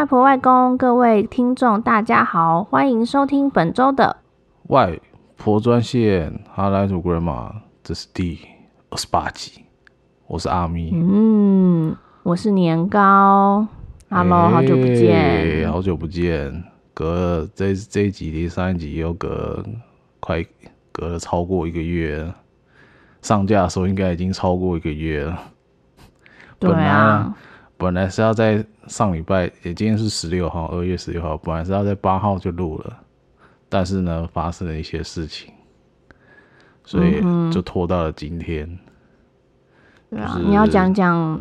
外婆、外公，各位听众，大家好，欢迎收听本周的外婆专线。Hello to Grandma，这是第二十八集，我是阿咪。嗯，我是年糕。Hello，、欸、好久不见，好久不见，隔了这这一集离上一集又隔快隔了超过一个月，上架的时候应该已经超过一个月了。对啊。本来是要在上礼拜，也今天是十六号，二月十六号，本来是要在八号就录了，但是呢，发生了一些事情，所以就拖到了今天。对啊，你要讲讲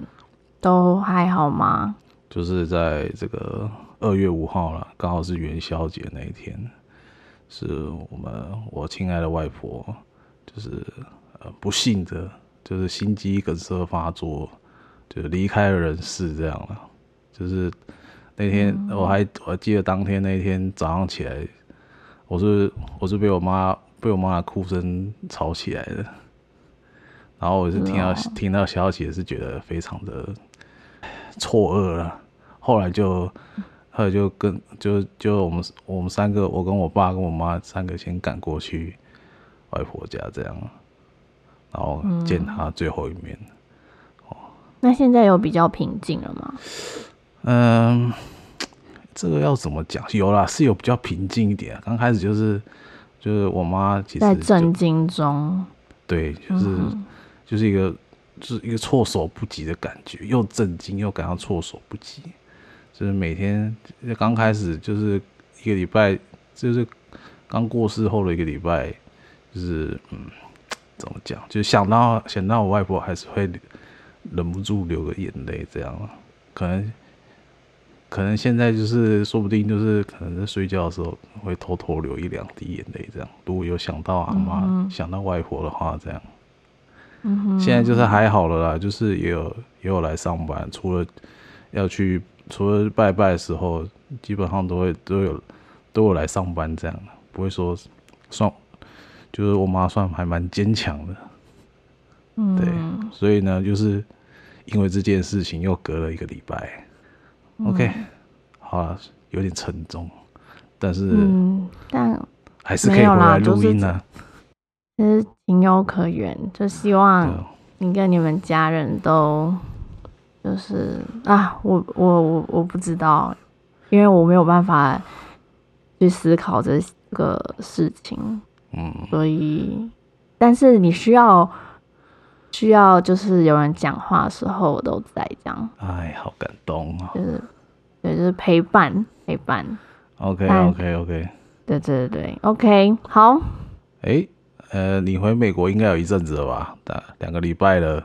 都还好吗？就是在这个二月五号了，刚好是元宵节那一天，是我们我亲爱的外婆，就是呃不幸的，就是心肌梗塞发作。就离开了人世，这样了。就是那天，我还我还记得当天那天早上起来，我是我是被我妈被我妈的哭声吵起来的。然后我是听到听到消息，是觉得非常的错愕了。后来就后来就跟就就我们我们三个，我跟我爸跟我妈三个先赶过去外婆家，这样，然后见她最后一面。那现在有比较平静了吗？嗯，这个要怎么讲？有啦，是有比较平静一点。刚开始就是就是我妈其实在震惊中，对，就是、嗯、就是一个就是一个措手不及的感觉，又震惊又感到措手不及。就是每天刚开始就是一个礼拜，就是刚过世后的一个礼拜，就是嗯，怎么讲？就想到想到我外婆还是会。忍不住流个眼泪，这样可能，可能现在就是说不定就是可能在睡觉的时候会偷偷流一两滴眼泪，这样。如果有想到阿妈、嗯、想到外婆的话，这样。嗯哼。现在就是还好了啦，就是也有也有来上班，除了要去除了拜拜的时候，基本上都会都有都有来上班，这样不会说算，就是我妈算还蛮坚强的。嗯，对，所以呢，就是。因为这件事情又隔了一个礼拜，嗯，OK，好了，有点沉重，但是，嗯，但还是可以回来录音呢。其实情有可原，就希望你跟你们家人都，就是啊，我我我我不知道，因为我没有办法去思考这个事情，嗯，所以，但是你需要。需要就是有人讲话的时候，我都在这样。哎，好感动啊！就是，对，就是陪伴，陪伴。OK，OK，OK。对对对，OK，好。哎、欸，呃，你回美国应该有一阵子了吧？两两个礼拜了。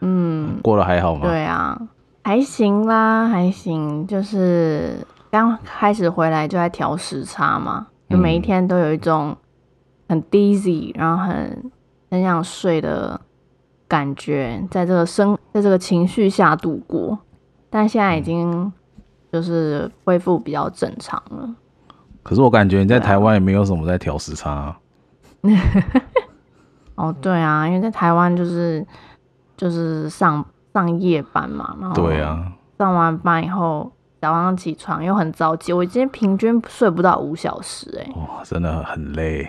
嗯。过得还好吗？对啊，还行啦，还行。就是刚开始回来就在调时差嘛，就每一天都有一种很 dizzy，然后很很想睡的。感觉在这个生，在这个情绪下度过，但现在已经就是恢复比较正常了。可是我感觉你在台湾也没有什么在调时差啊。哦，对啊，因为在台湾就是就是上上夜班嘛，然后对啊，上完班以后早上起床又很早起，我今天平均睡不到五小时，欸，哎，哇，真的很累。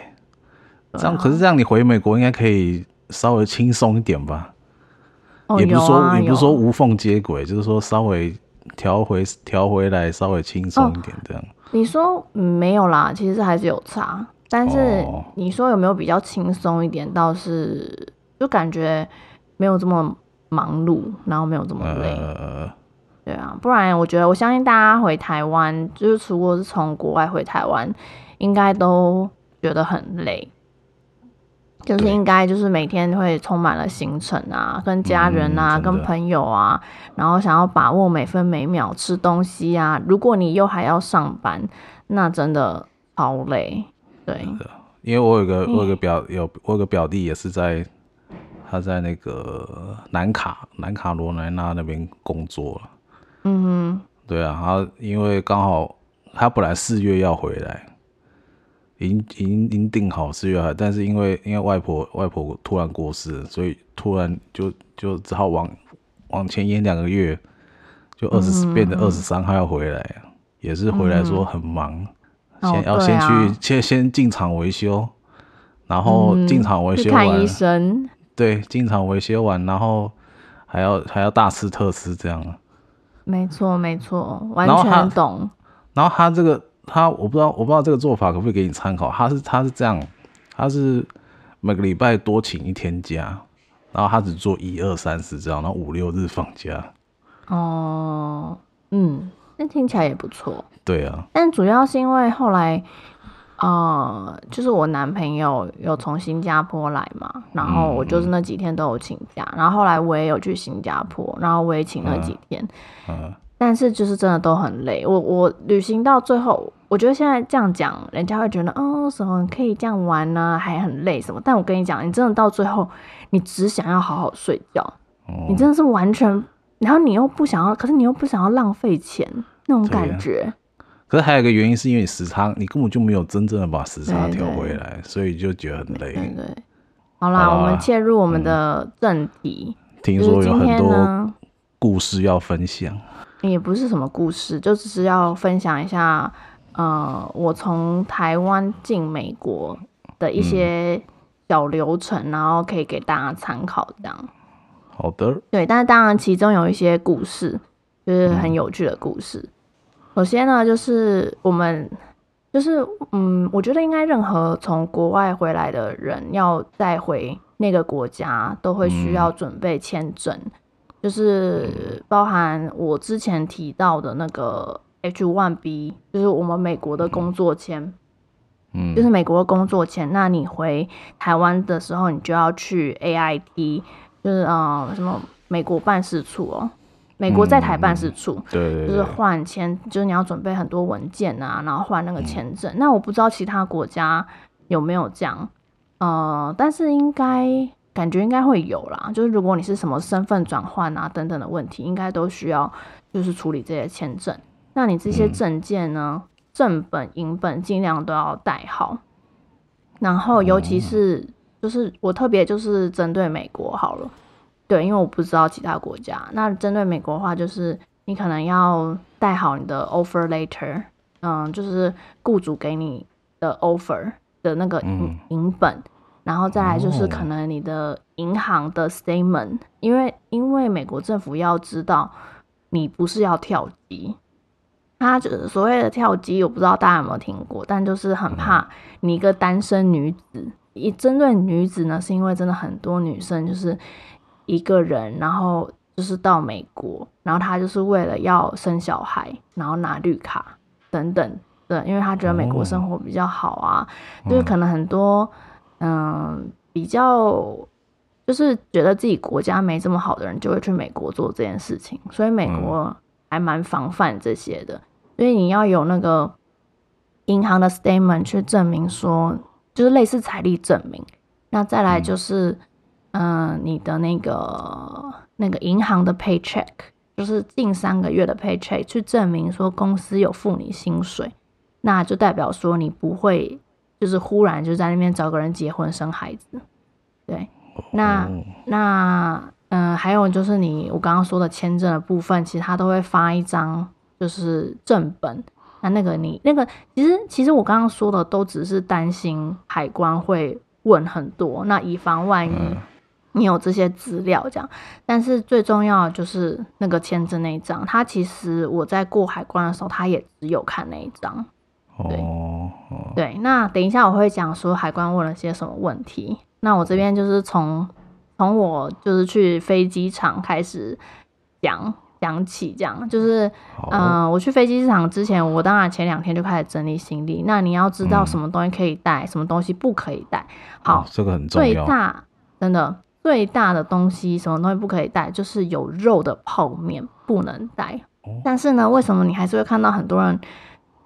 这样，可是这样你回美国应该可以。稍微轻松一点吧，哦、也不是说、啊、也不是说无缝接轨，就是说稍微调回调回来，稍微轻松一点这样。哦、你说、嗯、没有啦，其实还是有差，但是你说有没有比较轻松一点？倒是就感觉没有这么忙碌，然后没有这么累。呃、对啊，不然我觉得我相信大家回台湾，就是如果是从国外回台湾，应该都觉得很累。就是应该就是每天会充满了行程啊，跟家人啊，嗯、跟朋友啊，然后想要把握每分每秒吃东西啊。如果你又还要上班，那真的好累。对，因为我有个我有个表有我有个表弟也是在他在那个南卡南卡罗来纳那边工作。嗯哼，对啊，他因为刚好他本来四月要回来。已经已经已经定好四月了，但是因为因为外婆外婆突然过世，所以突然就就只好往往前延两个月，就二十、嗯、变成二十三号要回来。也是回来说很忙，嗯、先要先去、哦、先先进厂维修，然后进厂维修完，看医生，对，进厂维修完，然后还要还要大吃特吃这样。没错没错，完全懂。然后他这个他我不知道我不知道这个做法可不可以给你参考，他是他是这样，他是每个礼拜多请一天假，然后他只做一二三四这样，然后五六日放假。哦，嗯。那听起来也不错，对啊。但主要是因为后来，呃，就是我男朋友有从新加坡来嘛，然后我就是那几天都有请假，嗯、然后后来我也有去新加坡，然后我也请了几天，嗯嗯、但是就是真的都很累。我我旅行到最后，我觉得现在这样讲，人家会觉得哦，什么可以这样玩呢、啊，还很累什么？但我跟你讲，你真的到最后，你只想要好好睡觉，嗯、你真的是完全。然后你又不想要，可是你又不想要浪费钱那种感觉。啊、可是还有一个原因，是因为你时差，你根本就没有真正的把时差调回来，所以就觉得很累。对，好啦，好啦，我们切入我们的正题。嗯、听说有很多故事要分享。也不是什么故事，就只是要分享一下，呃，我从台湾进美国的一些小流程，嗯、然后可以给大家参考，这样。好的，对，但是当然其中有一些故事，就是很有趣的故事。嗯、首先呢，就是我们，就是嗯，我觉得应该任何从国外回来的人，要再回那个国家，都会需要准备签证，嗯、就是包含我之前提到的那个 H-1B，就是我们美国的工作签，嗯，就是美国的工作签。那你回台湾的时候，你就要去 AIT。就是啊、呃，什么美国办事处哦，美国在台办事处，嗯、对，对，对，就是换签，就是你要准备很多文件啊，然后换那个签证。嗯、那我不知道其他国家有没有这样，呃，但是应该感觉应该会有啦。就是如果你是什么身份转换啊等等的问题，应该都需要就是处理这些签证。那你这些证件呢，嗯、正本、影本尽量都要带好，然后尤其是。嗯就是我特别就是针对美国好了，对，因为我不知道其他国家。那针对美国的话，就是你可能要带好你的 offer letter，嗯，就是雇主给你的 offer 的那个影影本，嗯、然后再来就是可能你的银行的 statement，因为因为美国政府要知道你不是要跳机，他就是所谓的跳机，我不知道大家有没有听过，但就是很怕你一个单身女子。以针对女子呢，是因为真的很多女生就是一个人，然后就是到美国，然后她就是为了要生小孩，然后拿绿卡等等，对，因为她觉得美国生活比较好啊，哦、就是可能很多嗯、嗯、比较就是觉得自己国家没这么好的人，就会去美国做这件事情，所以美国还蛮防范这些的，所以你要有那个银行的 statement 去证明说。就是类似财力证明，那再来就是，嗯、你的那个那个银行的 paycheck，就是近三个月的 paycheck，去证明说公司有付你薪水，那就代表说你不会就是忽然就在那边找个人结婚生孩子，对，那那嗯、呃，还有就是你我刚刚说的签证的部分，其实他都会发一张就是正本。那那个你那个其实其实我刚刚说的都只是担心海关会问很多，那以防万一你有这些资料这样，但是最重要的就是那个签证那一张，他其实我在过海关的时候，他也只有看那一张。对对，那等一下我会讲说海关问了些什么问题。那我这边就是从从我就是去飞机场开始讲。讲起这样，就是，嗯、呃，我去飞机场之前，我当然前两天就开始整理行李。那你要知道什么东西可以带，嗯、什么东西不可以带。好，哦、这个很重要。最大真的最大的东西，什么东西不可以带，就是有肉的泡面不能带。哦、但是呢，为什么你还是会看到很多人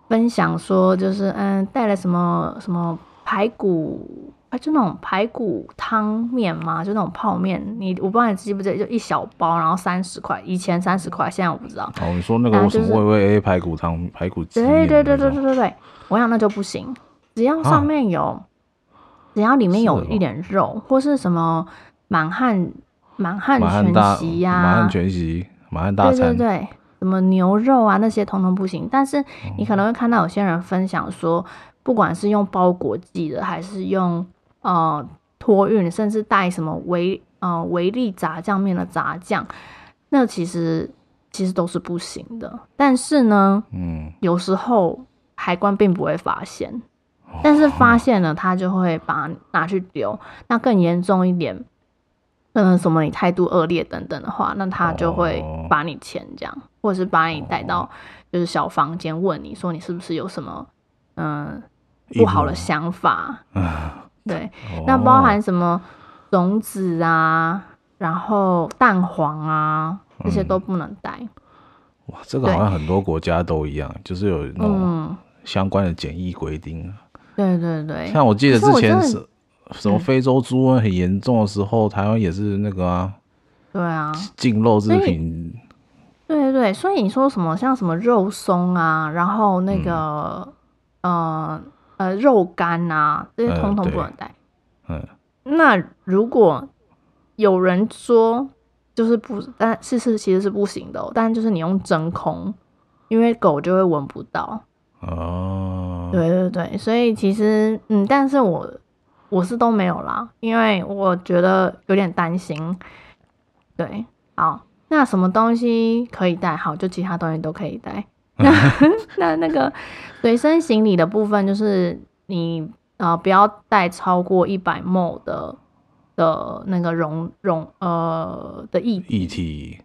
分享说，就是嗯，带了什么什么排骨？哎，就那种排骨汤面嘛，就那种泡面。你我不知道你记不记得，就一小包，然后三十块，以前三十块，现在我不知道。哦，你说那个什么味味 A 排骨汤、排骨鸡？对对对对对对对，我想那就不行，只要上面有，啊、只要里面有一点肉，是或是什么满汉满汉全席呀、啊，满汉全席、满汉大餐，对对对，什么牛肉啊那些通通不行。但是你可能会看到有些人分享说，不管是用包裹寄的，还是用呃托运，甚至带什么维呃维力炸酱面的炸酱，那其实其实都是不行的。但是呢，嗯，有时候海关并不会发现，但是发现了他就会把拿去丢。那更严重一点。嗯，什么你态度恶劣等等的话，那他就会把你签这样，或者是把你带到就是小房间问你说你是不是有什么嗯不好的想法？对，那包含什么种子啊，然后蛋黄啊这些都不能带。哇，这个好像很多国家都一样，就是有那种相关的检疫规定。对对对，像我记得之前是。什么非洲猪瘟很严重的时候，嗯、台湾也是那个啊，对啊，禁肉制品。对对对，所以你说什么像什么肉松啊，然后那个、嗯、呃呃肉干啊，这些通通不能带。嗯，那如果有人说就是不，但是是其实是不行的，但就是你用真空，因为狗就会闻不到。哦，对对对，所以其实嗯，但是我。我是都没有啦，因为我觉得有点担心。对，好，那什么东西可以带？好，就其他东西都可以带。那 那那个随身行李的部分，就是你呃不要带超过一百 ml 的的那个容容呃的液液体。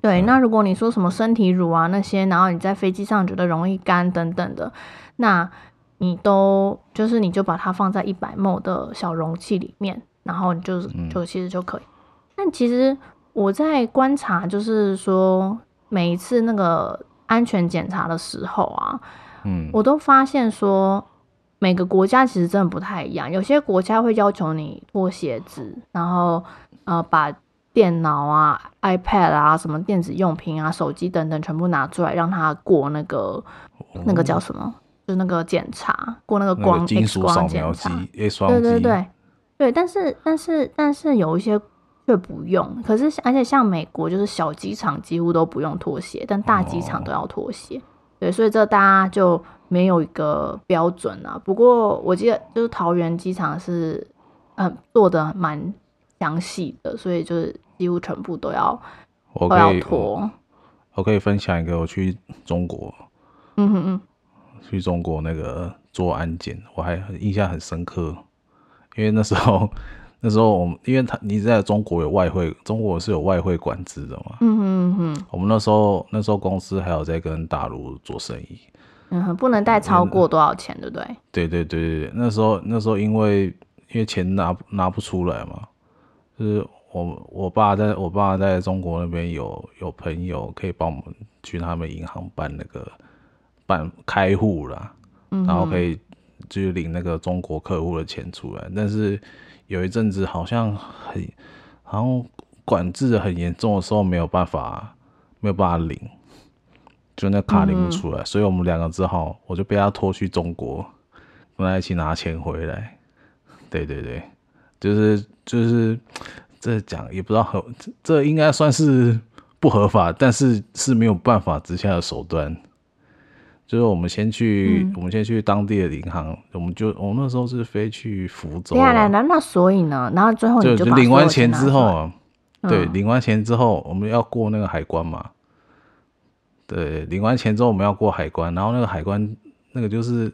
对，那如果你说什么身体乳啊那些，然后你在飞机上觉得容易干等等的，那。你都就是你就把它放在一百 ml 的小容器里面，然后你就就其实就可以。但其实我在观察，就是说每一次那个安全检查的时候啊，嗯，我都发现说每个国家其实真的不太一样。有些国家会要求你脱鞋子，然后呃把电脑啊、iPad 啊、什么电子用品啊、手机等等全部拿出来，让它过那个那个叫什么？就那个检查过那个光 X 光检查，对对对对，但是但是但是有一些却不用，可是而且像美国就是小机场几乎都不用脱鞋，但大机场都要脱鞋，对，所以这大家就没有一个标准啊。不过我记得就是桃园机场是嗯做的蛮详细的，所以就是几乎全部都要都要脱。我可以分享一个我去中国，嗯哼嗯。去中国那个做安检，我还印象很深刻，因为那时候那时候我们，因为他你在中国有外汇，中国是有外汇管制的嘛，嗯嗯嗯哼，我们那时候那时候公司还有在跟大陆做生意，嗯哼，不能带超过多少钱，嗯、对不对？对对对对，那时候那时候因为因为钱拿拿不出来嘛，就是我我爸在我爸在中国那边有有朋友可以帮我们去他们银行办那个。办开户了，然后可以就领那个中国客户的钱出来。但是有一阵子好像很，然后管制很严重的时候没有办法，没有办法领，就那卡领不出来。所以我们两个只好，我就被他拖去中国，跟他一起拿钱回来。对对对，就是就是这讲也不知道合，这应该算是不合法，但是是没有办法之下的手段。就是我们先去，嗯、我们先去当地的银行，我们就我们那时候是飞去福州。对啊来，那所以呢，然后最后你就，就领完钱之后对，领完钱之后我们要过那个海关嘛。对，领完钱之后我们要过海关，然后那个海关那个就是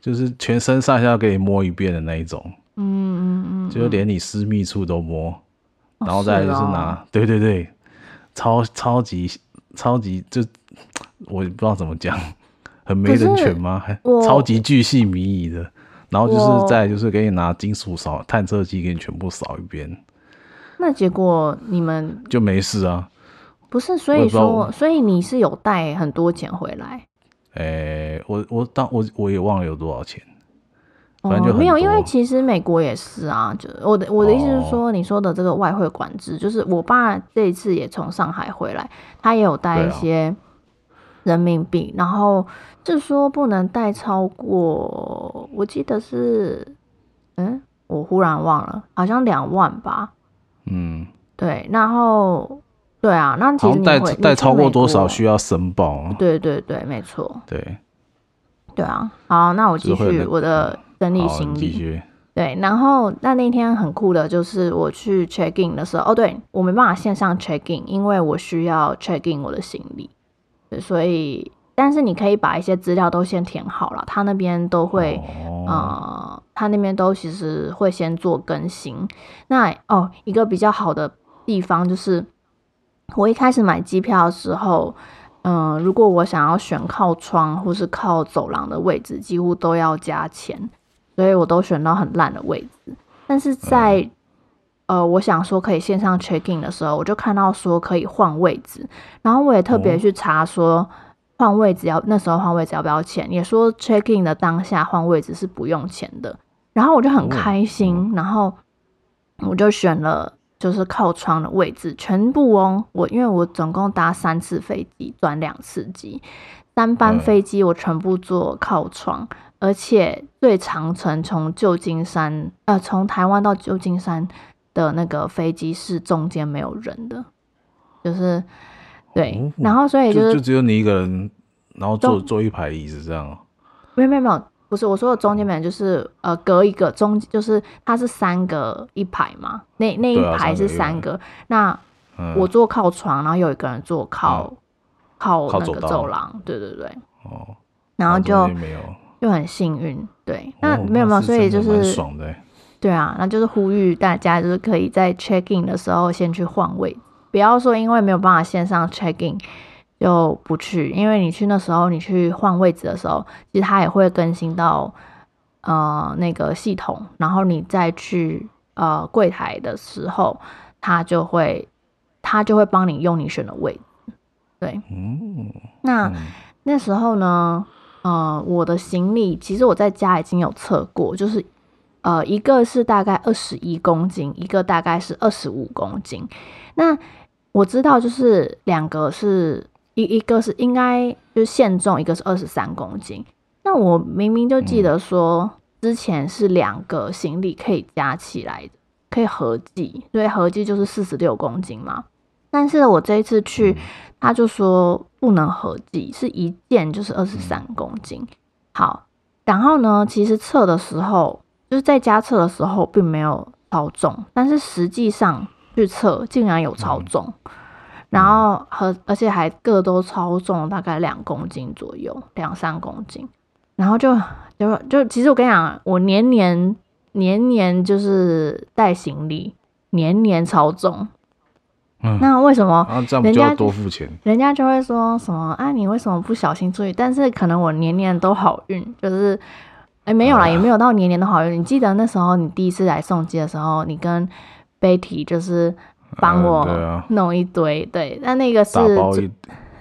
就是全身上下要给你摸一遍的那一种，嗯嗯嗯，就连你私密处都摸，嗯、然后再来就是拿，哦、对对对，超超级超级就。我也不知道怎么讲，很没人权吗？还超级巨细靡遗的，然后就是再就是给你拿金属扫探测器给你全部扫一遍。那结果你们就没事啊？不是，所以说，所以你是有带很多钱回来？诶、欸，我我当我我也忘了有多少钱。反正就、哦、没有，因为其实美国也是啊。就我的我的意思是说，你说的这个外汇管制，哦、就是我爸这一次也从上海回来，他也有带一些。人民币，然后是说不能带超过，我记得是，嗯，我忽然忘了，好像两万吧。嗯，对，然后对啊，那其实带带超过多少需要申报？对对对，没错。对，对啊。好，那我继续我的整理行李。对，然后那那天很酷的就是我去 check in 的时候，哦，对，我没办法线上 check in，因为我需要 check in 我的行李。对，所以，但是你可以把一些资料都先填好了，他那边都会，哦、呃，他那边都其实会先做更新。那哦，一个比较好的地方就是。我一开始买机票的时候，嗯、呃，如果我想要选靠窗或是靠走廊的位置，几乎都要加钱，所以我都选到很烂的位置。但是在呃，我想说可以线上 check in 的时候，我就看到说可以换位置，然后我也特别去查说换位置要那时候换位置要不要钱，也说 check in 的当下换位置是不用钱的，然后我就很开心，然后我就选了。就是靠窗的位置，全部哦。我因为我总共搭三次飞机，转两次机，三班飞机我全部坐靠窗，嗯、而且最长程从旧金山，呃，从台湾到旧金山的那个飞机是中间没有人的，就是对，哦、然后所以就是、就，就只有你一个人，然后坐坐一排椅子这样。没有没有没有。不是我说的中间没有，就是呃隔一个中，就是它是三个一排嘛，那那一排是三个，那我坐靠窗，然后有一个人坐靠靠那个走廊，对对对，哦，然后就就很幸运，对，那没有没有，所以就是对啊，那就是呼吁大家就是可以在 check in 的时候先去换位，不要说因为没有办法线上 check in。就不去，因为你去那时候，你去换位置的时候，其实它也会更新到呃那个系统，然后你再去呃柜台的时候，它就会它就会帮你用你选的位置。对，嗯，那那时候呢，呃，我的行李其实我在家已经有测过，就是呃一个是大概二十一公斤，一个大概是二十五公斤。那我知道就是两个是。一一个是应该就是限重，一个是二十三公斤。那我明明就记得说之前是两个行李可以加起来的，可以合计，所以合计就是四十六公斤嘛。但是我这一次去，他就说不能合计，是一件就是二十三公斤。好，然后呢，其实测的时候就是在家测的时候并没有超重，但是实际上去测竟然有超重。然后和而且还各都超重，大概两公斤左右，两三公斤。然后就就就其实我跟你讲，我年年年年就是带行李，年年超重。嗯，那为什么？这样就要多付钱。人家就会说什么啊？你为什么不小心注意？但是可能我年年都好运，就是哎没有啦，也没有到年年都好运。你记得那时候你第一次来送机的时候，你跟 Betty 就是。帮我弄一堆，对，那那个是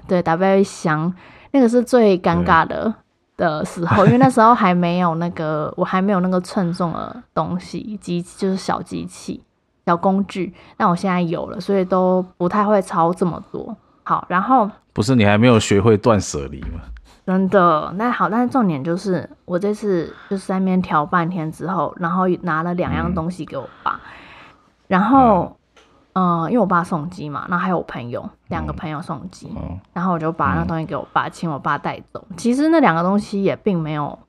对打包一箱，那个是最尴尬的的时候，因为那时候还没有那个，我还没有那个称重的东西机，就是小机器、小工具，但我现在有了，所以都不太会超这么多。好，然后不是你还没有学会断舍离吗？真的，那好，但是重点就是我这次就是在那边调半天之后，然后拿了两样东西给我爸，嗯、然后。嗯，因为我爸送机嘛，然后还有我朋友两个朋友送机，嗯、然后我就把那东西给我爸，请我爸带走。其实那两个东西也并没有，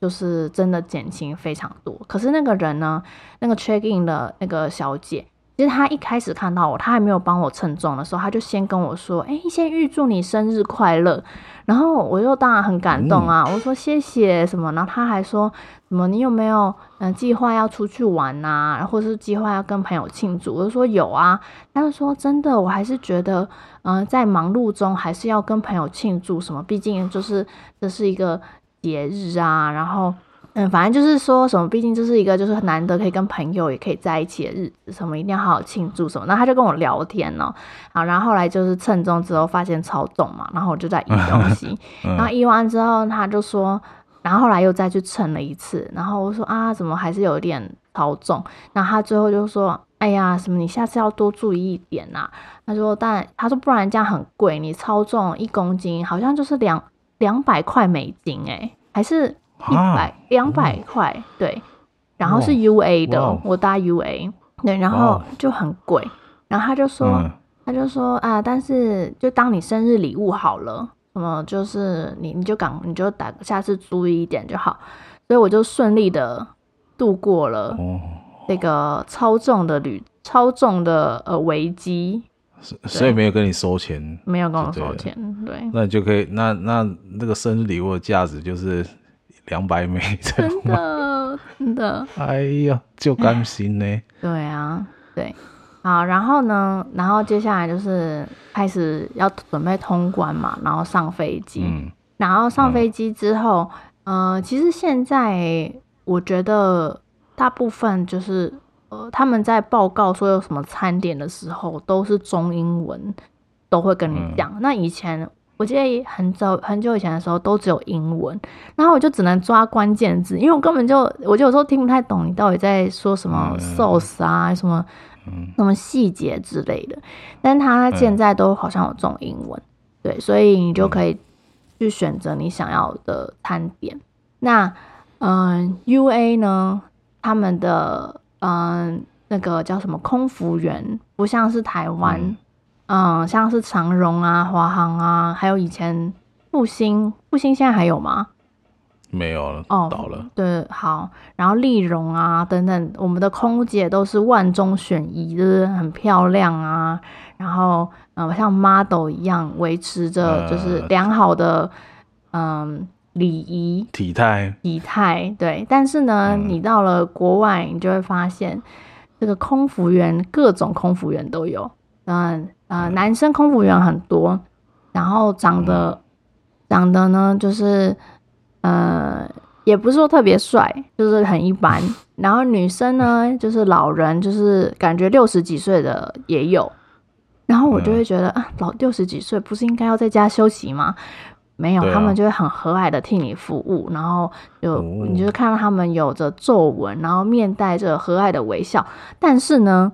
就是真的减轻非常多。可是那个人呢，那个 check in 的那个小姐。其实他一开始看到我，他还没有帮我称重的时候，他就先跟我说：“哎、先预祝你生日快乐。”然后我又当然很感动啊，我说谢谢什么，然后他还说什么你有没有嗯计划要出去玩呐、啊，或者是计划要跟朋友庆祝？我就说有啊，他就说真的，我还是觉得嗯、在忙碌中还是要跟朋友庆祝什么，毕竟就是这是一个节日啊，然后。嗯，反正就是说什么，毕竟这是一个就是很难得可以跟朋友也可以在一起的日子，什么一定要好好庆祝什么。然后他就跟我聊天哦，好，然后后来就是称重之后发现超重嘛，然后我就在移东西，然后移完之后他就说，然后后来又再去称了一次，然后我说啊，怎么还是有点超重？然后他最后就说，哎呀，什么你下次要多注意一点呐。他说，但他说不然这样很贵，你超重一公斤好像就是两两百块美金哎，还是。一百两百块，对，然后是 U A 的，我搭 U A，对，然后就很贵，然后他就说，他就说啊，但是就当你生日礼物好了，什么就是你你就赶你就打下次注意一点就好，所以我就顺利的度过了这个超重的旅超重的呃危机。所以没有跟你收钱，没有跟我收钱，对，对，那你就可以，那那那个生日礼物的价值就是两百美，真的真的，哎呀，就甘心呢。对啊，对，好，然后呢，然后接下来就是开始要准备通关嘛，然后上飞机，嗯，然后上飞机之后，嗯、呃，其实现在我觉得大部分就是。呃，他们在报告说有什么餐点的时候，都是中英文，都会跟你讲。嗯、那以前我记得很早很久以前的时候，都只有英文，然后我就只能抓关键字，因为我根本就我就有时候听不太懂你到底在说什么 sauce 啊，嗯、什么什么细节之类的。但他现在都好像有中英文，对，所以你就可以去选择你想要的餐点。那嗯、呃，UA 呢，他们的。嗯，那个叫什么空服员，不像是台湾，嗯，嗯，像是长荣啊、华航啊，还有以前复兴，复兴现在还有吗？没有了，哦，倒了。对，好，然后立荣啊等等，我们的空姐都是万中选一，就是很漂亮啊，然后嗯，像 model 一样维持着就是良好的嗯。礼仪、体态、体态，对。但是呢，嗯、你到了国外，你就会发现，这个空服员各种空服员都有。嗯呃，男生空服员很多，然后长得、嗯、长得呢，就是呃，也不是说特别帅，就是很一般。然后女生呢，就是老人，就是感觉六十几岁的也有。然后我就会觉得，嗯、啊，老六十几岁不是应该要在家休息吗？没有，啊、他们就会很和蔼的替你服务，然后就、哦、你就是看到他们有着皱纹，然后面带着和蔼的微笑。但是呢，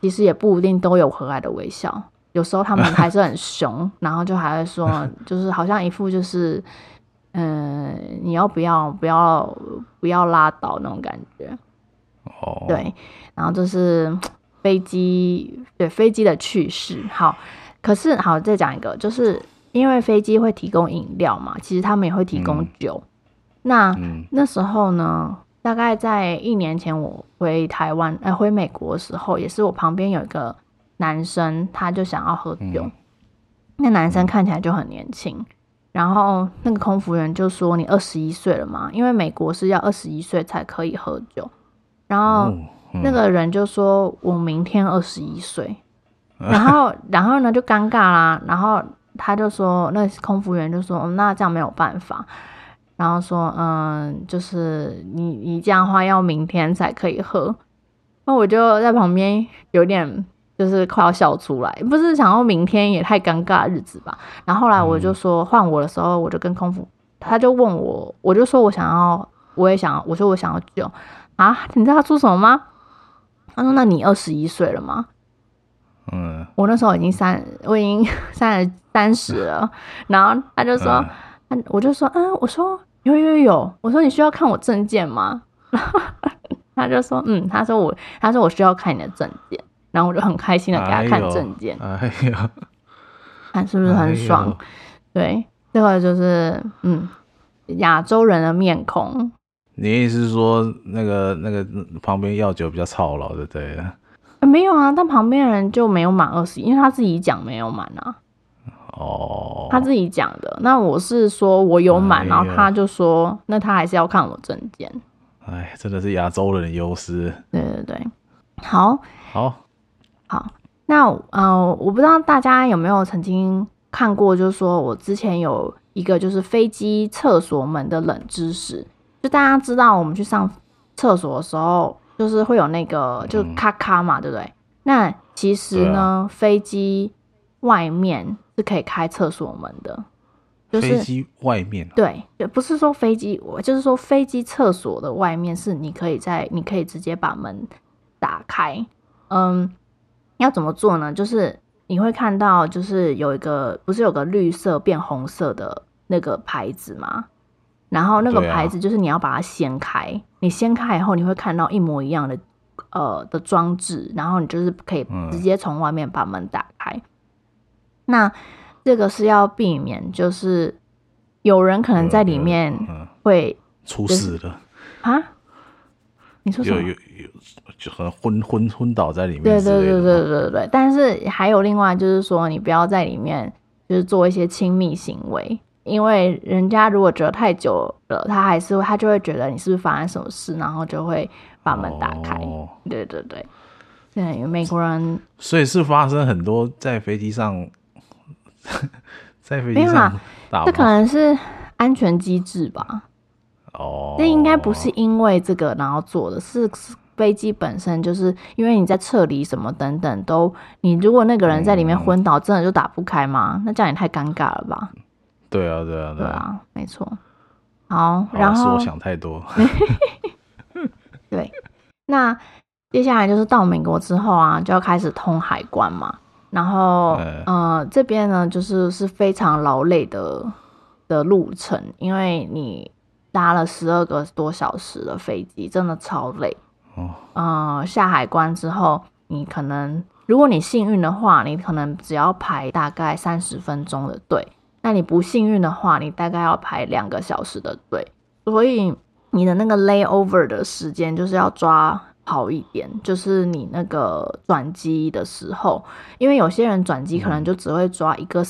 其实也不一定都有和蔼的微笑，有时候他们还是很凶，然后就还会说，就是好像一副就是，嗯、呃，你要不要不要不要拉倒那种感觉。哦，对，然后就是飞机对飞机的趣事。好，可是好再讲一个，就是。因为飞机会提供饮料嘛，其实他们也会提供酒。嗯、那、嗯、那时候呢，大概在一年前我回台湾，呃，回美国的时候，也是我旁边有一个男生，他就想要喝酒。嗯、那男生看起来就很年轻，嗯、然后那个空服员就说：“你二十一岁了吗？”因为美国是要二十一岁才可以喝酒。然后那个人就说：“我明天二十一岁。”然后，然后呢就尴尬啦，然后。他就说，那空服员就说，嗯，那这样没有办法。然后说，嗯，就是你你这样的话要明天才可以喝。那我就在旁边有点就是快要笑出来，不是想要明天也太尴尬日子吧。然后后来我就说换我的时候，我就跟空腹，他就问我，我就说我想要，我也想要，我说我想要救啊。你知道他说什么吗？他说，那你二十一岁了吗？嗯，我那时候已经三，我已经 三十三十了，然后他就说，嗯、我就说，嗯，我说有有有，我说你需要看我证件吗？然后他就说，嗯，他说我，他说我需要看你的证件，然后我就很开心的给他看证件，哎呀，看 是不是很爽？哎、对，这个就是嗯，亚洲人的面孔。你意思是说，那个那个旁边药酒比较操劳的，对了。没有啊，但旁边人就没有满二十，因为他自己讲没有满啊。哦，他自己讲的。那我是说我有满，哎、然后他就说，那他还是要看我证件。哎，真的是亚洲人的优势。对对对，好，好，好。那呃，我不知道大家有没有曾经看过，就是说我之前有一个就是飞机厕所门的冷知识，就大家知道我们去上厕所的时候。就是会有那个，就咔咔嘛，嗯、对不对？那其实呢，啊、飞机外面是可以开厕所门的。就是飞机外面、啊？对，也不是说飞机，我就是说飞机厕所的外面是你可以在，你可以直接把门打开。嗯，要怎么做呢？就是你会看到，就是有一个，不是有个绿色变红色的那个牌子吗？然后那个牌子就是你要把它掀开，啊、你掀开以后你会看到一模一样的呃的装置，然后你就是可以直接从外面把门打开。嗯、那这个是要避免，就是有人可能在里面会、就是、出事的啊？你说什么？有有有，就很昏昏昏倒在里面。对对对对对对。但是还有另外就是说，你不要在里面就是做一些亲密行为，因为人家如果觉得太久了，他还是他就会觉得你是不是发生什么事，然后就会把门打开。哦、对对对。对，因为美国人。所以是发生很多在飞机上，在飞机上打。这可能是安全机制吧。哦，那应该不是因为这个然后做的，是飞机本身就是因为你在撤离什么等等都，你如果那个人在里面昏倒，真的就打不开吗？嗯、那这样也太尴尬了吧？对啊，对啊，对啊，没错。好，然后是我想太多。对，那接下来就是到美国之后啊，就要开始通海关嘛。然后，嗯、呃，这边呢就是是非常劳累的的路程，因为你。搭了十二个多小时的飞机，真的超累。哦，嗯，下海关之后，你可能如果你幸运的话，你可能只要排大概三十分钟的队；那你不幸运的话，你大概要排两个小时的队。所以你的那个 layover 的时间就是要抓好一点，就是你那个转机的时候，因为有些人转机可能就只会抓一个。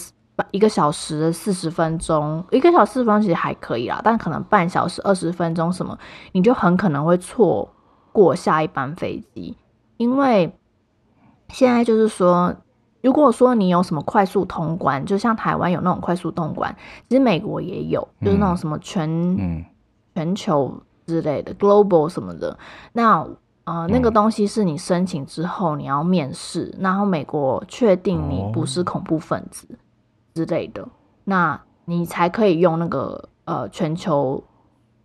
一个小时四十分钟，一个小时四十分钟其实还可以啦，但可能半小时二十分钟什么，你就很可能会错过下一班飞机。因为现在就是说，如果说你有什么快速通关，就像台湾有那种快速通关，其实美国也有，就是那种什么全、嗯、全球之类的 global 什么的。那呃，那个东西是你申请之后你要面试，然后美国确定你不是恐怖分子。哦之类的，那你才可以用那个呃全球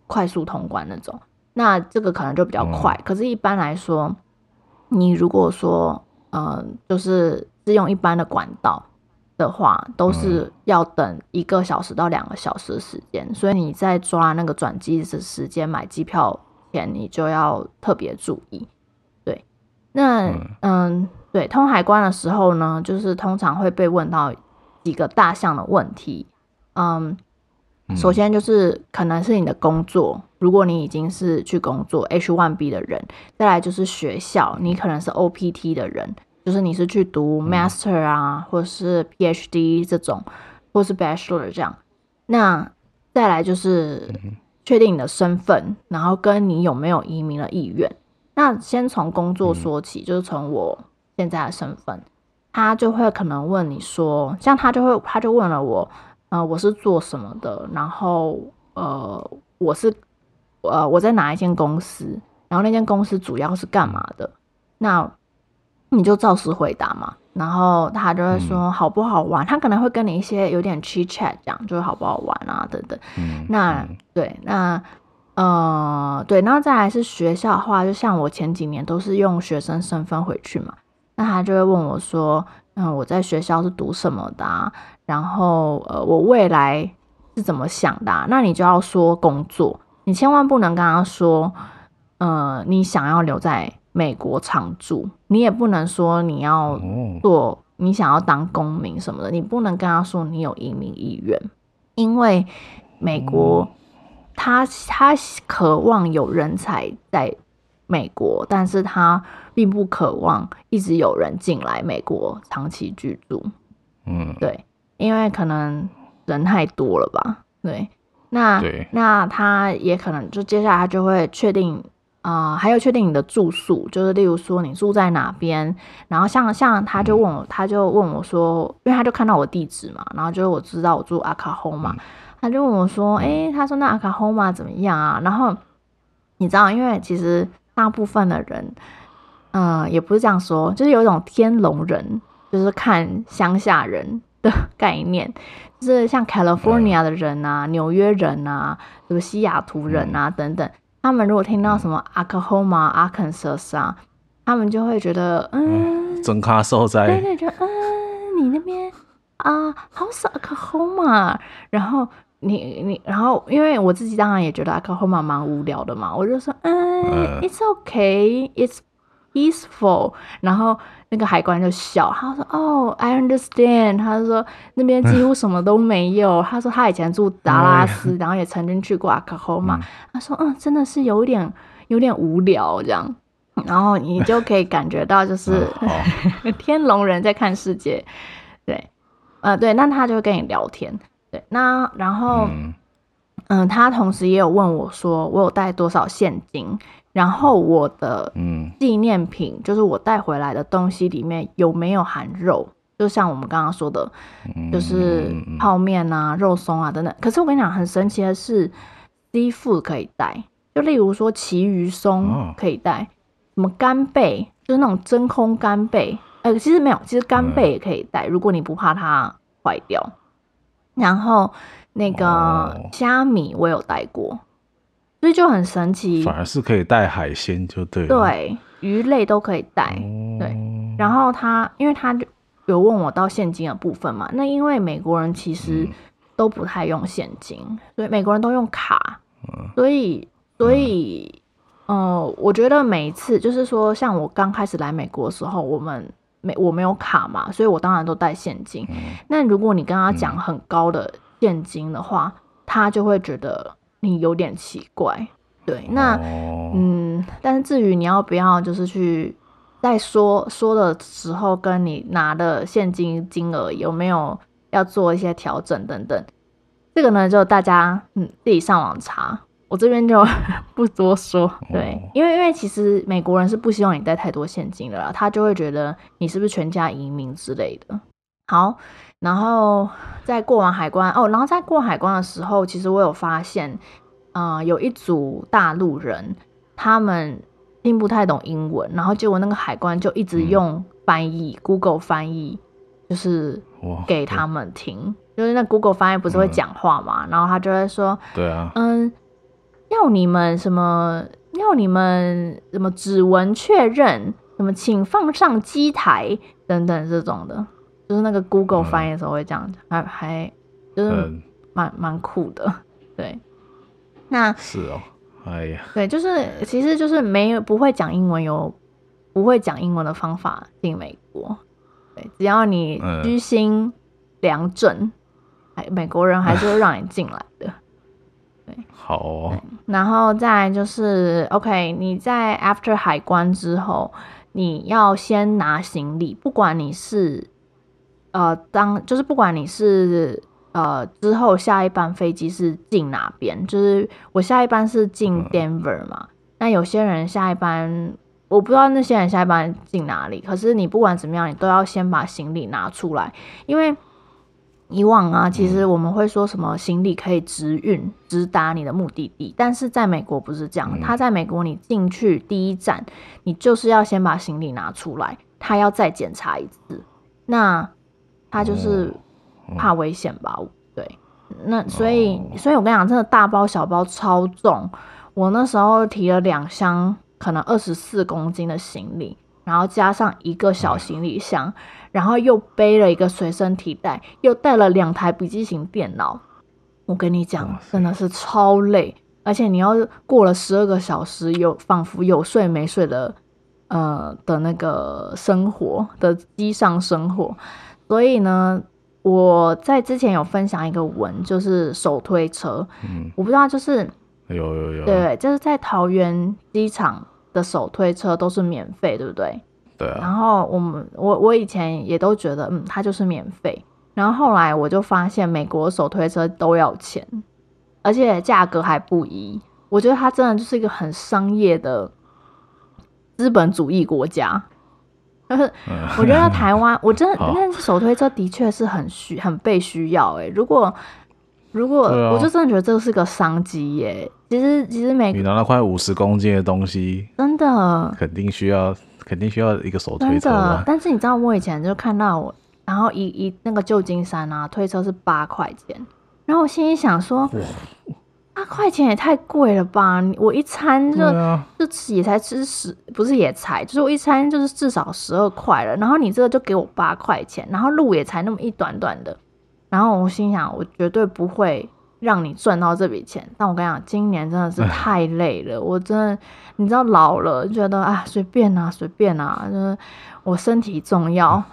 快速通关那种，那这个可能就比较快。嗯、可是，一般来说，你如果说呃就是是用一般的管道的话，都是要等一个小时到两个小时的时间。所以你在抓那个转机的时间买机票前，你就要特别注意。对，那嗯、呃、对，通海关的时候呢，就是通常会被问到。几个大项的问题，嗯，首先就是可能是你的工作，如果你已经是去工作 H one B 的人，再来就是学校，你可能是 OPT 的人，就是你是去读 Master 啊，或是 PhD 这种，或是 Bachelor 这样，那再来就是确定你的身份，然后跟你有没有移民的意愿。那先从工作说起，就是从我现在的身份。他就会可能问你说，像他就会，他就问了我，呃，我是做什么的，然后呃，我是呃我在哪一间公司，然后那间公司主要是干嘛的，那你就照实回答嘛。然后他就会说好不好玩，他可能会跟你一些有点 chit chat 讲，就是好不好玩啊等等。那对，那呃对，然后再来是学校的话，就像我前几年都是用学生身份回去嘛。那他就会问我说：“嗯，我在学校是读什么的啊？然后呃，我未来是怎么想的啊？那你就要说工作，你千万不能跟他说，呃，你想要留在美国常住，你也不能说你要做，你想要当公民什么的，你不能跟他说你有移民意愿，因为美国他他渴望有人才在。”美国，但是他并不渴望一直有人进来美国长期居住。嗯，对，因为可能人太多了吧。对，那对那他也可能就接下来他就会确定啊、呃，还有确定你的住宿，就是例如说你住在哪边，然后像像他就问我，嗯、他就问我说，因为他就看到我地址嘛，然后就我知道我住阿卡霍马，嗯、他就问我说，哎、欸，他说那阿卡霍嘛怎么样啊？然后你知道，因为其实。大部分的人，嗯、呃，也不是这样说，就是有一种天龙人，就是看乡下人的概念，就是像 California 的人啊、纽约人啊、什么西雅图人啊等等，他们如果听到什么 Oklahoma、Arkansas 啊，他们就会觉得，嗯，真卡受灾，对对，就嗯，你那边啊，好少 Oklahoma，然后。你你然后，因为我自己当然也觉得阿克后妈蛮无聊的嘛，我就说，嗯，It's okay, it's peaceful，然后那个海关就笑，他说哦，I understand，他说那边几乎什么都没有，他说他以前住达拉斯，然后也曾经去过阿卡霍马，他说嗯，真的是有点有点无聊这样，然后你就可以感觉到就是 天龙人在看世界，对，呃对，那他就会跟你聊天，对，那然后。嗯，他同时也有问我说，我有带多少现金，然后我的嗯。纪念品，嗯、就是我带回来的东西里面有没有含肉，就像我们刚刚说的，就是泡面啊、肉松啊等等。可是我跟你讲，很神奇的是，seafood 可以带，就例如说旗鱼松可以带，什么干贝，就是那种真空干贝，呃，其实没有，其实干贝也可以带，如果你不怕它坏掉，然后。那个虾米我有带过，哦、所以就很神奇。反而是可以带海鲜就对了。对，鱼类都可以带。哦、对，然后他因为他有问我到现金的部分嘛，那因为美国人其实都不太用现金，嗯、所以美国人都用卡。嗯、所以所以，嗯、呃，我觉得每一次就是说，像我刚开始来美国的时候，我们没我没有卡嘛，所以我当然都带现金。嗯、那如果你跟他讲很高的。现金的话，他就会觉得你有点奇怪。对，那、哦、嗯，但是至于你要不要，就是去在说说的时候，跟你拿的现金金额有没有要做一些调整等等，这个呢，就大家嗯自己上网查，我这边就 不多说。对，哦、因为因为其实美国人是不希望你带太多现金的啦，他就会觉得你是不是全家移民之类的。好。然后在过完海关哦，然后在过海关的时候，其实我有发现，呃，有一组大陆人，他们听不太懂英文，然后结果那个海关就一直用翻译、嗯、Google 翻译，就是给他们听，就是那 Google 翻译不是会讲话嘛，嗯、然后他就会说，对啊，嗯，要你们什么，要你们什么指纹确认，什么请放上机台等等这种的。就是那个 Google 翻译的时候会这样子，嗯、还还就是蛮蛮、嗯、酷的，对。那是哦，哎呀，对，就是其实就是没有不会讲英文，有不会讲英文的方法进美国，对，只要你居心良正，哎、嗯，美国人还是会让你进来的，对。好、哦，然后再来就是 OK，你在 After 海关之后，你要先拿行李，不管你是。呃，当就是不管你是呃之后下一班飞机是进哪边，就是我下一班是进 Denver 嘛，那有些人下一班我不知道那些人下一班进哪里，可是你不管怎么样，你都要先把行李拿出来，因为以往啊，其实我们会说什么行李可以直运直达你的目的地，但是在美国不是这样，他在美国你进去第一站，你就是要先把行李拿出来，他要再检查一次，那。他就是怕危险吧？哦、对，那所以，哦、所以我跟你讲，真的大包小包超重。我那时候提了两箱，可能二十四公斤的行李，然后加上一个小行李箱，嗯、然后又背了一个随身提袋，又带了两台笔记型电脑。我跟你讲，真的是超累，而且你要过了十二个小时，有仿佛有睡没睡的，呃的那个生活的机上生活。所以呢，我在之前有分享一个文，就是手推车。嗯，我不知道，就是有有有，对，就是在桃园机场的手推车都是免费，对不对？对啊。然后我们我我以前也都觉得，嗯，它就是免费。然后后来我就发现，美国手推车都要钱，而且价格还不一。我觉得它真的就是一个很商业的资本主义国家。但 是我觉得台湾，我真的，那手推车的确是很需、很被需要哎。如果如果，我就真的觉得这是个商机耶。其实其实每，你拿了快五十公斤的东西，真的肯定需要，肯定需要一个手推车。但是你知道，我以前就看到我，然后一一那个旧金山啊，推车是八块钱，然后我心里想说。八块钱也太贵了吧！我一餐就、啊、就吃也才吃十，不是也才，就是我一餐就是至少十二块了。然后你这个就给我八块钱，然后路也才那么一短短的。然后我心想，我绝对不会让你赚到这笔钱。但我跟你讲，今年真的是太累了，我真的，你知道老了觉得啊，随便啊，随便啊，就是我身体重要，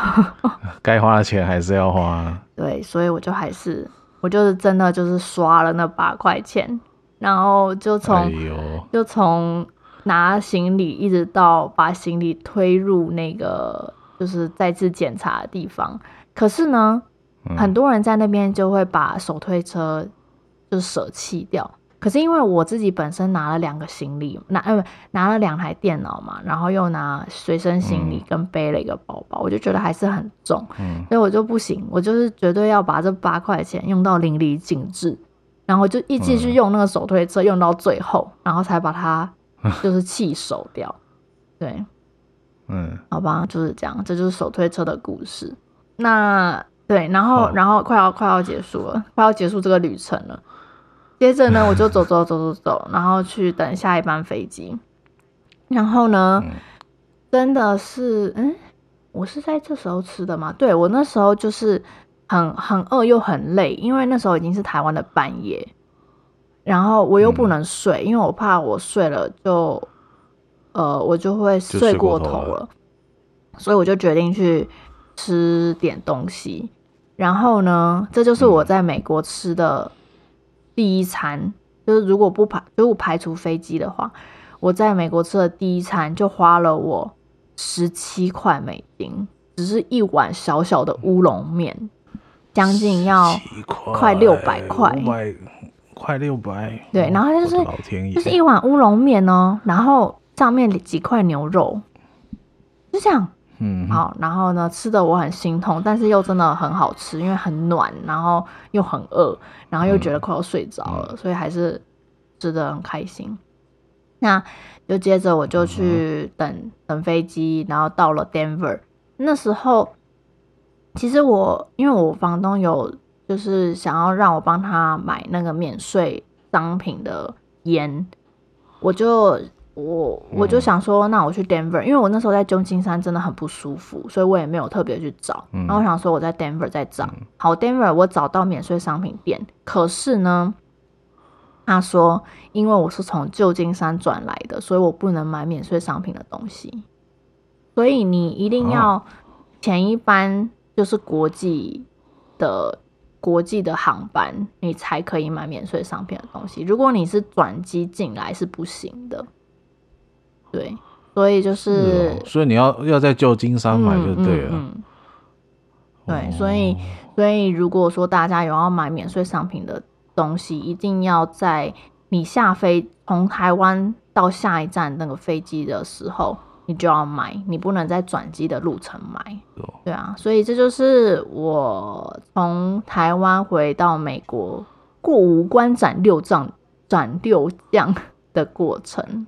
该花的钱还是要花。对，所以我就还是，我就是真的就是刷了那八块钱，然后就从、哎、就从拿行李一直到把行李推入那个就是再次检查的地方。可是呢。很多人在那边就会把手推车就舍弃掉，可是因为我自己本身拿了两个行李，拿呃拿了两台电脑嘛，然后又拿随身行李跟背了一个包包，我就觉得还是很重，所以我就不行，我就是绝对要把这八块钱用到淋漓尽致，然后就一继续用那个手推车用到最后，然后才把它就是弃手掉，对，嗯，好吧，就是这样，这就是手推车的故事，那。对，然后，然后快要快要结束了，快要结束这个旅程了。接着呢，我就走走走走走，然后去等下一班飞机。然后呢，嗯、真的是，嗯，我是在这时候吃的吗？对，我那时候就是很很饿又很累，因为那时候已经是台湾的半夜，然后我又不能睡，嗯、因为我怕我睡了就，呃，我就会睡过头了，头了，所以我就决定去吃点东西。然后呢，这就是我在美国吃的第一餐。嗯、就是如果不排，如果排除飞机的话，我在美国吃的第一餐就花了我十七块美金，只是一碗小小的乌龙面，将近要快六百块，快六百。对，然后就是就是一碗乌龙面哦，然后上面几块牛肉，就这样。嗯，好，然后呢，吃的我很心痛，但是又真的很好吃，因为很暖，然后又很饿，然后又觉得快要睡着了，嗯、所以还是吃的很开心。那就接着我就去等、嗯、等飞机，然后到了 Denver。那时候其实我因为我房东有就是想要让我帮他买那个免税商品的烟，我就。我我就想说，那我去 Denver，因为我那时候在旧金山真的很不舒服，所以我也没有特别去找。然后我想说我在 Denver 再找。好，Denver 我找到免税商品店，可是呢，他说因为我是从旧金山转来的，所以我不能买免税商品的东西。所以你一定要前一班就是国际的国际的航班，你才可以买免税商品的东西。如果你是转机进来是不行的。对，所以就是，哦、所以你要要在旧金山买就对了。嗯对，所以所以如果说大家有要买免税商品的东西，一定要在你下飞从台湾到下一站那个飞机的时候，你就要买，你不能在转机的路程买。哦、对啊，所以这就是我从台湾回到美国过五关斩六将斩六将的过程。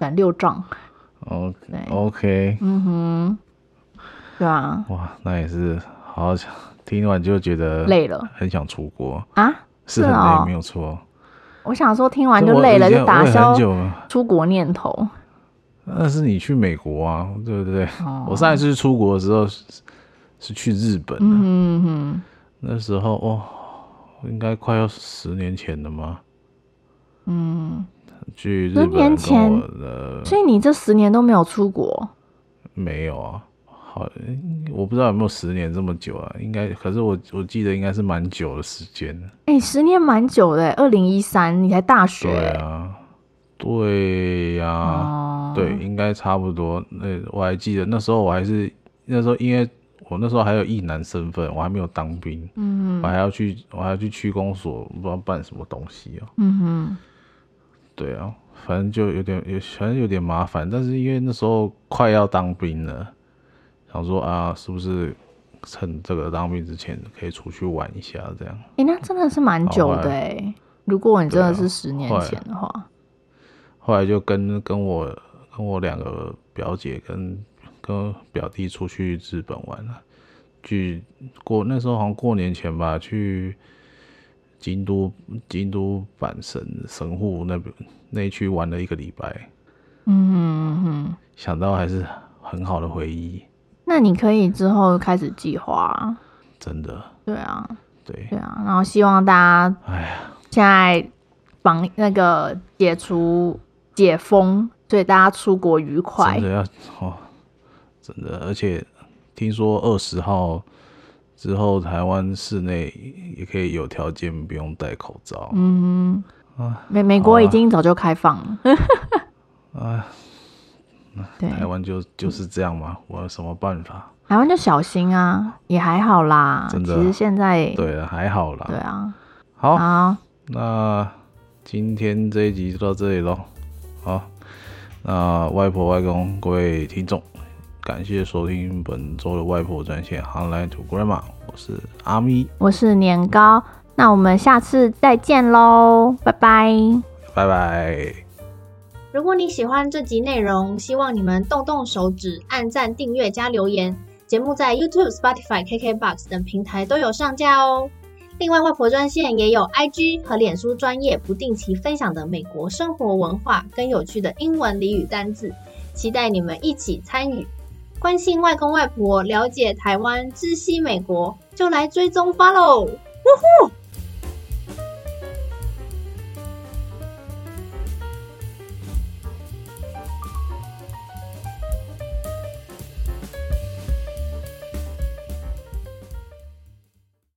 斩六将，OK OK，嗯哼，对啊，哇，那也是好想听完就觉得累了，很想出国啊，是很累，哦、没有错。我想说听完就累了，就打消出国念头。那是你去美国啊，对不对？哦、我上一次出国的时候是，是去日本，嗯哼，那时候哦，应该快要十年前了吗？嗯。去，十年前，所以你这十年都没有出国？没有啊，好，我不知道有没有十年这么久啊，应该，可是我我记得应该是蛮久的时间。哎、欸，十年蛮久的，二零一三你才大学。对啊，对呀、啊，哦、对，应该差不多。那我还记得那时候我还是那时候，因为我那时候还有役男身份，我还没有当兵，嗯哼，我还要去，我还要去区公所，不知道办什么东西哦、喔，嗯哼。对啊，反正就有点有，反正有点麻烦。但是因为那时候快要当兵了，想说啊，是不是趁这个当兵之前可以出去玩一下这样？哎、欸，那真的是蛮久的哎。如果你真的是十年前的话，后来就跟跟我跟我两个表姐跟跟表弟出去日本玩了，去过那时候好像过年前吧去。京都京都阪神神户那边那一区玩了一个礼拜，嗯哼嗯哼，想到还是很好的回忆。那你可以之后开始计划，真的？对啊，对。对啊，然后希望大家，哎呀，现在防那个解除解封，所以大家出国愉快。真的要哦，真的，而且听说二十号之后，台湾室内也可以有条件不用戴口罩。嗯，啊美美国已经早就开放了。啊，对，台湾就就是这样嘛，我有什么办法？台湾就小心啊，也还好啦。真的，其实现在对啊，还好啦。对啊，好，好，那今天这一集就到这里喽。好，那外婆、外公，各位听众，感谢收听本周的外婆专线 Hotline to Grandma，我是阿咪，我是年糕，那我们下次再见喽，拜拜，拜拜。如果你喜欢这集内容，希望你们动动手指，按赞、订阅、加留言。节目在 YouTube、Spotify、KKBox 等平台都有上架哦。另外，外婆专线也有 IG 和脸书专业不定期分享的美国生活文化跟有趣的英文俚语单字，期待你们一起参与。关心外公外婆，了解台湾，知悉美国，就来追踪 Follow。呜呼！